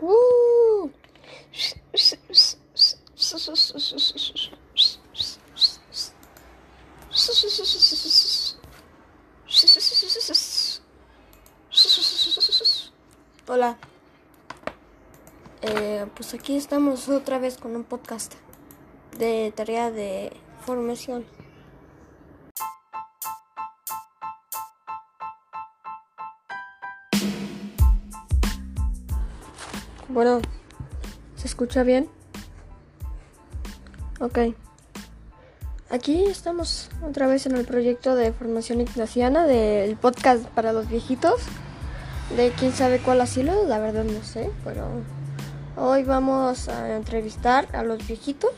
Uh. Hola. Eh, pues aquí estamos otra vez con un podcast de tarea de formación. Bueno, ¿se escucha bien? Ok. Aquí estamos otra vez en el proyecto de formación ignaciana del podcast para los viejitos. De quién sabe cuál asilo, la verdad no sé, pero hoy vamos a entrevistar a los viejitos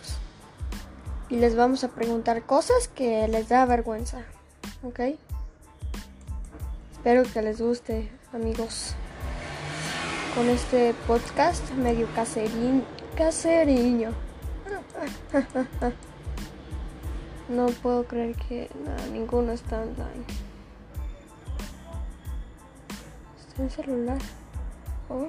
y les vamos a preguntar cosas que les da vergüenza. ¿Ok? Espero que les guste, amigos con este podcast medio caserín, caseriño. No puedo creer que nada, ninguno está online. Está en celular. ¿Oh?